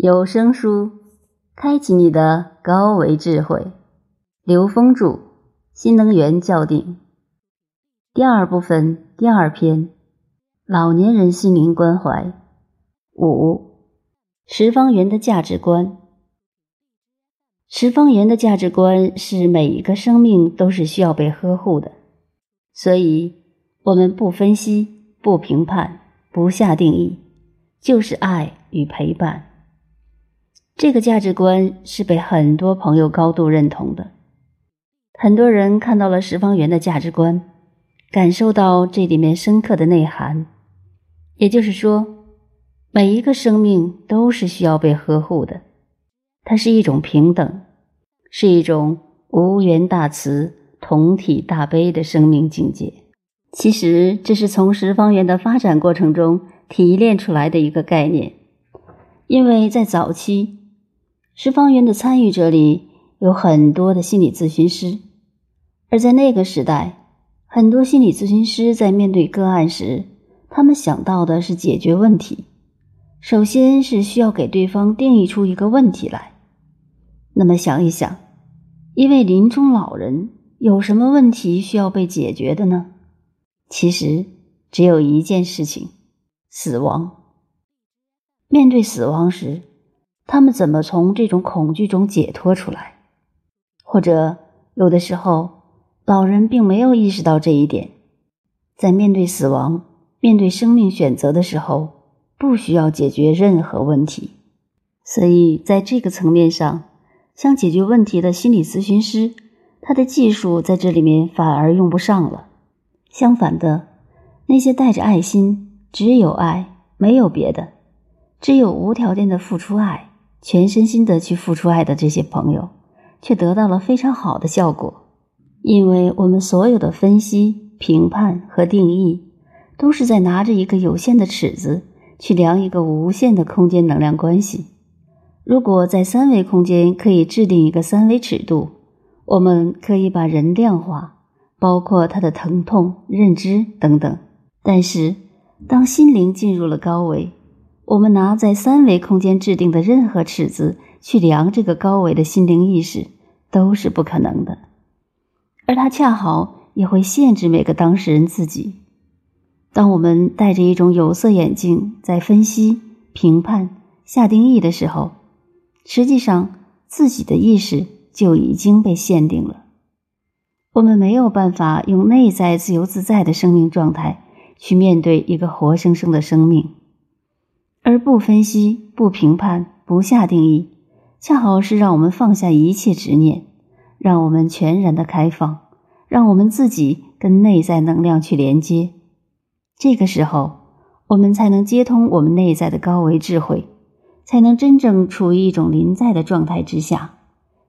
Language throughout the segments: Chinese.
有声书，开启你的高维智慧。刘峰著《新能源校定》第二部分第二篇：老年人心灵关怀。五十方圆的价值观。十方圆的价值观是每一个生命都是需要被呵护的，所以我们不分析、不评判、不下定义，就是爱与陪伴。这个价值观是被很多朋友高度认同的。很多人看到了十方圆的价值观，感受到这里面深刻的内涵，也就是说，每一个生命都是需要被呵护的。它是一种平等，是一种无缘大慈、同体大悲的生命境界。其实，这是从十方圆的发展过程中提炼出来的一个概念，因为在早期。十方圆的参与者里有很多的心理咨询师，而在那个时代，很多心理咨询师在面对个案时，他们想到的是解决问题，首先是需要给对方定义出一个问题来。那么想一想，一位临终老人有什么问题需要被解决的呢？其实只有一件事情：死亡。面对死亡时。他们怎么从这种恐惧中解脱出来？或者有的时候，老人并没有意识到这一点，在面对死亡、面对生命选择的时候，不需要解决任何问题。所以，在这个层面上，想解决问题的心理咨询师，他的技术在这里面反而用不上了。相反的，那些带着爱心、只有爱没有别的，只有无条件的付出爱。全身心的去付出爱的这些朋友，却得到了非常好的效果，因为我们所有的分析、评判和定义，都是在拿着一个有限的尺子去量一个无限的空间能量关系。如果在三维空间可以制定一个三维尺度，我们可以把人量化，包括他的疼痛、认知等等。但是，当心灵进入了高维。我们拿在三维空间制定的任何尺子去量这个高维的心灵意识，都是不可能的，而它恰好也会限制每个当事人自己。当我们戴着一种有色眼镜在分析、评判、下定义的时候，实际上自己的意识就已经被限定了。我们没有办法用内在自由自在的生命状态去面对一个活生生的生命。而不分析、不评判、不下定义，恰好是让我们放下一切执念，让我们全然的开放，让我们自己跟内在能量去连接。这个时候，我们才能接通我们内在的高维智慧，才能真正处于一种临在的状态之下，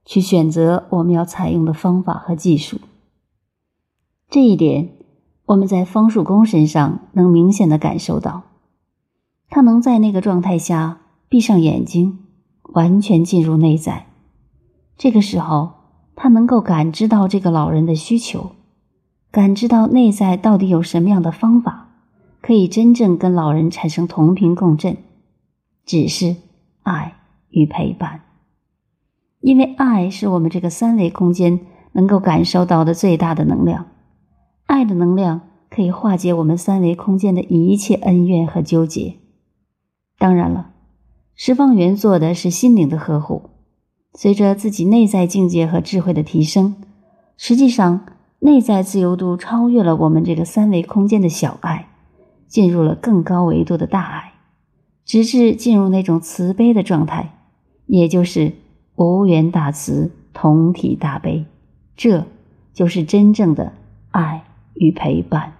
去选择我们要采用的方法和技术。这一点，我们在方术工身上能明显的感受到。他能在那个状态下闭上眼睛，完全进入内在。这个时候，他能够感知到这个老人的需求，感知到内在到底有什么样的方法，可以真正跟老人产生同频共振，只是爱与陪伴。因为爱是我们这个三维空间能够感受到的最大的能量，爱的能量可以化解我们三维空间的一切恩怨和纠结。当然了，十方圆做的是心灵的呵护。随着自己内在境界和智慧的提升，实际上内在自由度超越了我们这个三维空间的小爱，进入了更高维度的大爱，直至进入那种慈悲的状态，也就是无缘大慈、同体大悲。这就是真正的爱与陪伴。